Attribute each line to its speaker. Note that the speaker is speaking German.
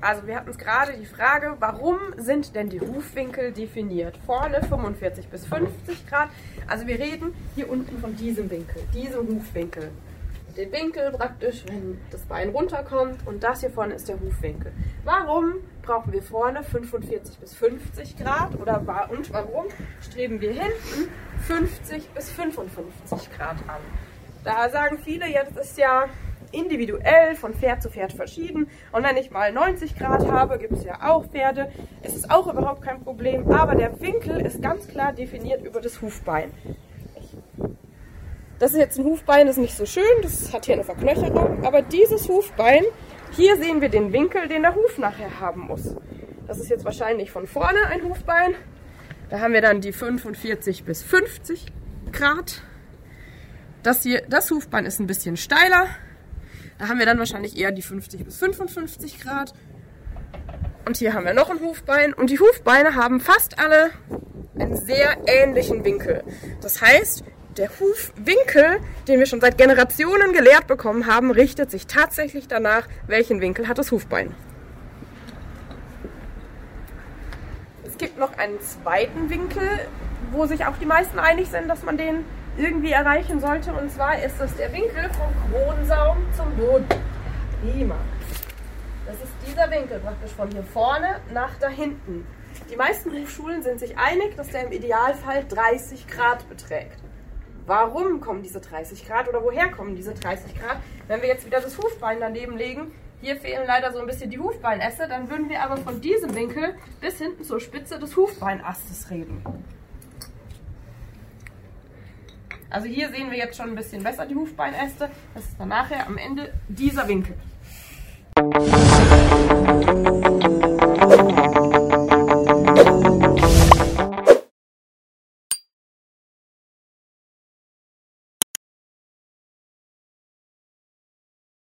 Speaker 1: also wir hatten gerade die Frage, warum sind denn die Hufwinkel definiert? Vorne 45 bis 50 Grad. Also wir reden hier unten von diesem Winkel, diesem Hufwinkel. Den Winkel praktisch, wenn das Bein runterkommt und das hier vorne ist der Hufwinkel. Warum brauchen wir vorne 45 bis 50 Grad oder und warum streben wir hinten 50 bis 55 Grad an? Da sagen viele, das ist ja individuell von Pferd zu Pferd verschieden. Und wenn ich mal 90 Grad habe, gibt es ja auch Pferde. Es ist auch überhaupt kein Problem. Aber der Winkel ist ganz klar definiert über das Hufbein. Das ist jetzt ein Hufbein, das ist nicht so schön, das hat hier eine Verknöcherung. Aber dieses Hufbein, hier sehen wir den Winkel, den der Huf nachher haben muss. Das ist jetzt wahrscheinlich von vorne ein Hufbein. Da haben wir dann die 45 bis 50 Grad. Das hier, das Hufbein ist ein bisschen steiler. Da haben wir dann wahrscheinlich eher die 50 bis 55 Grad. Und hier haben wir noch ein Hufbein. Und die Hufbeine haben fast alle einen sehr ähnlichen Winkel. Das heißt, der Hufwinkel, den wir schon seit Generationen gelehrt bekommen haben, richtet sich tatsächlich danach, welchen Winkel hat das Hufbein. Es gibt noch einen zweiten Winkel, wo sich auch die meisten einig sind, dass man den irgendwie erreichen sollte. Und zwar ist das der Winkel vom Kronsaum zum Boden. Prima. Das ist dieser Winkel praktisch von hier vorne nach da hinten. Die meisten Hochschulen sind sich einig, dass der im Idealfall 30 Grad beträgt. Warum kommen diese 30 Grad oder woher kommen diese 30 Grad? Wenn wir jetzt wieder das Hufbein daneben legen, hier fehlen leider so ein bisschen die Hufbeinäste, dann würden wir aber von diesem Winkel bis hinten zur Spitze des Hufbeinastes reden. Also hier sehen wir jetzt schon ein bisschen besser die Hufbeinäste. Das ist dann nachher am Ende dieser Winkel.